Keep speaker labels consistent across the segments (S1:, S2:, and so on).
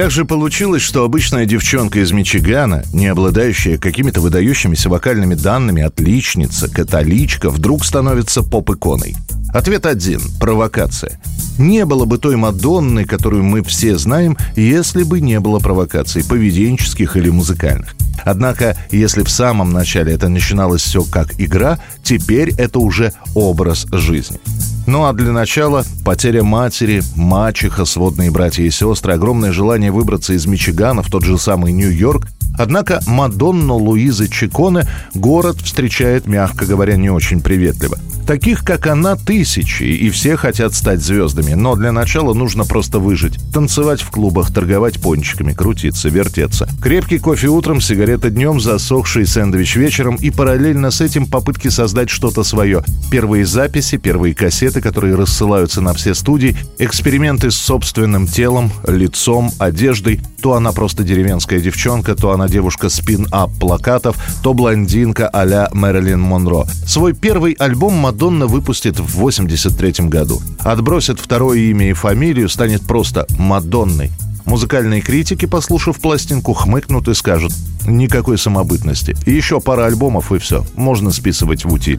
S1: Как же получилось, что обычная девчонка из Мичигана, не обладающая какими-то выдающимися вокальными данными, отличница, католичка, вдруг становится поп-иконой? Ответ один – провокация. Не было бы той Мадонны, которую мы все знаем, если бы не было провокаций, поведенческих или музыкальных. Однако, если в самом начале это начиналось все как игра, теперь это уже образ жизни. Ну а для начала потеря матери, мачеха, сводные братья и сестры, огромное желание выбраться из Мичигана в тот же самый Нью-Йорк. Однако Мадонну Луизы Чиконе город встречает, мягко говоря, не очень приветливо – Таких, как она, тысячи, и все хотят стать звездами. Но для начала нужно просто выжить. Танцевать в клубах, торговать пончиками, крутиться, вертеться. Крепкий кофе утром, сигарета днем, засохший сэндвич вечером и параллельно с этим попытки создать что-то свое. Первые записи, первые кассеты, которые рассылаются на все студии, эксперименты с собственным телом, лицом, одеждой. То она просто деревенская девчонка, то она девушка спин-ап плакатов, то блондинка а-ля Мэрилин Монро. Свой первый альбом Мадонна выпустит в 83 году. Отбросит второе имя и фамилию, станет просто Мадонной. Музыкальные критики, послушав пластинку, хмыкнут и скажут «никакой самобытности». Еще пара альбомов и все. Можно списывать в утиль.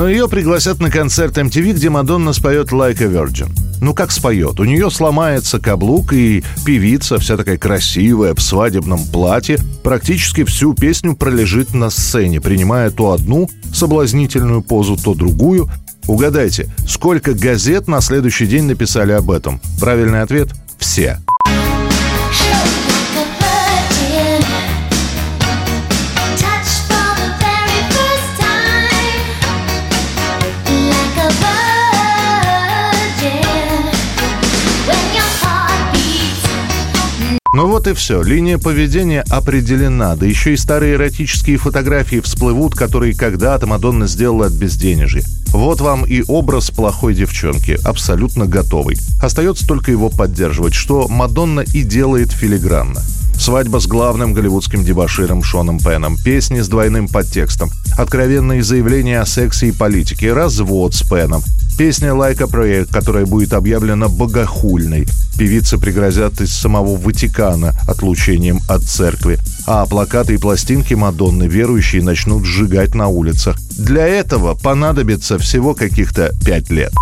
S1: Но ее пригласят на концерт MTV, где Мадонна споет «Like a Virgin». Ну как споет? У нее сломается каблук, и певица, вся такая красивая, в свадебном платье, практически всю песню пролежит на сцене, принимая то одну соблазнительную позу, то другую. Угадайте, сколько газет на следующий день написали об этом? Правильный ответ – все. Ну вот и все. Линия поведения определена. Да еще и старые эротические фотографии всплывут, которые когда-то Мадонна сделала от безденежья. Вот вам и образ плохой девчонки, абсолютно готовый. Остается только его поддерживать, что Мадонна и делает филигранно. Свадьба с главным голливудским дебаширом Шоном Пеном, песни с двойным подтекстом, откровенные заявления о сексе и политике, развод с Пеном, песня «Like a Prayer», которая будет объявлена богохульной. Певицы пригрозят из самого Ватикана отлучением от церкви. А плакаты и пластинки Мадонны верующие начнут сжигать на улицах. Для этого понадобится всего каких-то пять лет.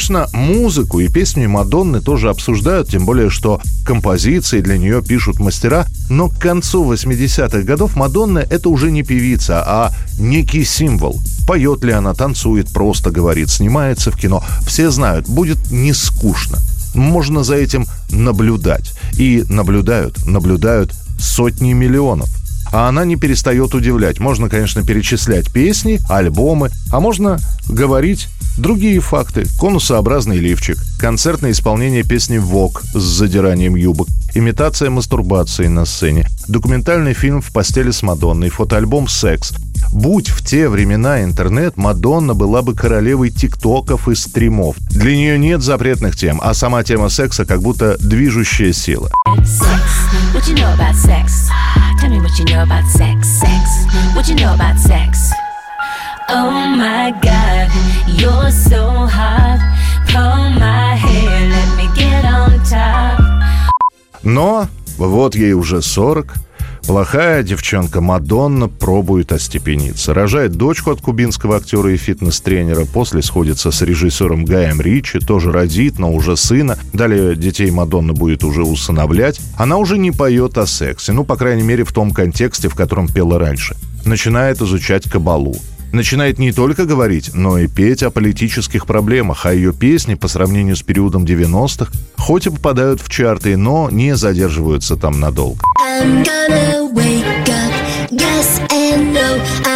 S1: Конечно, музыку и песни Мадонны тоже обсуждают, тем более, что композиции для нее пишут мастера, но к концу 80-х годов Мадонна — это уже не певица, а некий символ. Поет ли она, танцует, просто говорит, снимается в кино. Все знают, будет не скучно. Можно за этим наблюдать. И наблюдают, наблюдают сотни миллионов а она не перестает удивлять. Можно, конечно, перечислять песни, альбомы, а можно говорить Другие факты. Конусообразный лифчик. Концертное исполнение песни «Вок» с задиранием юбок. Имитация мастурбации на сцене. Документальный фильм «В постели с Мадонной». Фотоальбом «Секс». Будь в те времена интернет, Мадонна была бы королевой тиктоков и стримов. Для нее нет запретных тем, а сама тема секса как будто движущая сила. Sex. Oh my God, you're so hot. Pull my hair, let me get on top. Но вот ей уже 40. Плохая девчонка Мадонна пробует остепениться. Рожает дочку от кубинского актера и фитнес-тренера. После сходится с режиссером Гаем Ричи. Тоже родит, но уже сына. Далее детей Мадонна будет уже усыновлять. Она уже не поет о сексе. Ну, по крайней мере, в том контексте, в котором пела раньше. Начинает изучать кабалу начинает не только говорить, но и петь о политических проблемах, а ее песни по сравнению с периодом 90-х хоть и попадают в чарты, но не задерживаются там надолго. I'm gonna wake up
S2: Yes and no,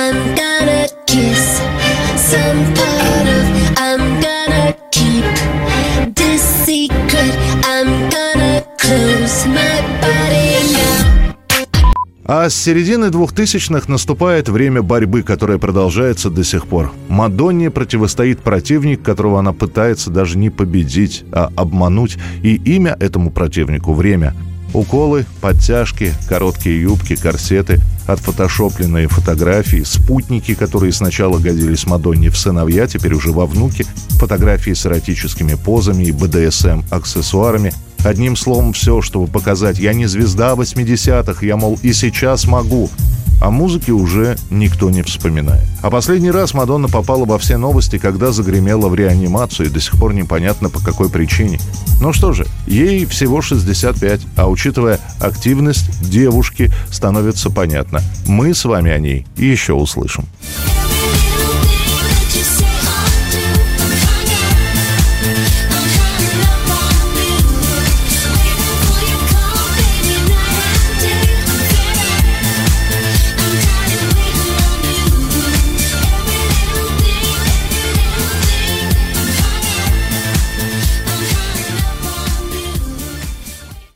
S1: А с середины двухтысячных наступает время борьбы, которая продолжается до сих пор. Мадонне противостоит противник, которого она пытается даже не победить, а обмануть. И имя этому противнику – время. Уколы, подтяжки, короткие юбки, корсеты, отфотошопленные фотографии, спутники, которые сначала годились Мадонне в сыновья, теперь уже во внуки, фотографии с эротическими позами и БДСМ-аксессуарами. Одним словом, все, чтобы показать, я не звезда 80-х, я, мол, и сейчас могу. О музыке уже никто не вспоминает. А последний раз Мадонна попала во все новости, когда загремела в реанимацию, и до сих пор непонятно по какой причине. Ну что же, ей всего 65, а учитывая активность девушки, становится понятно. Мы с вами о ней еще услышим.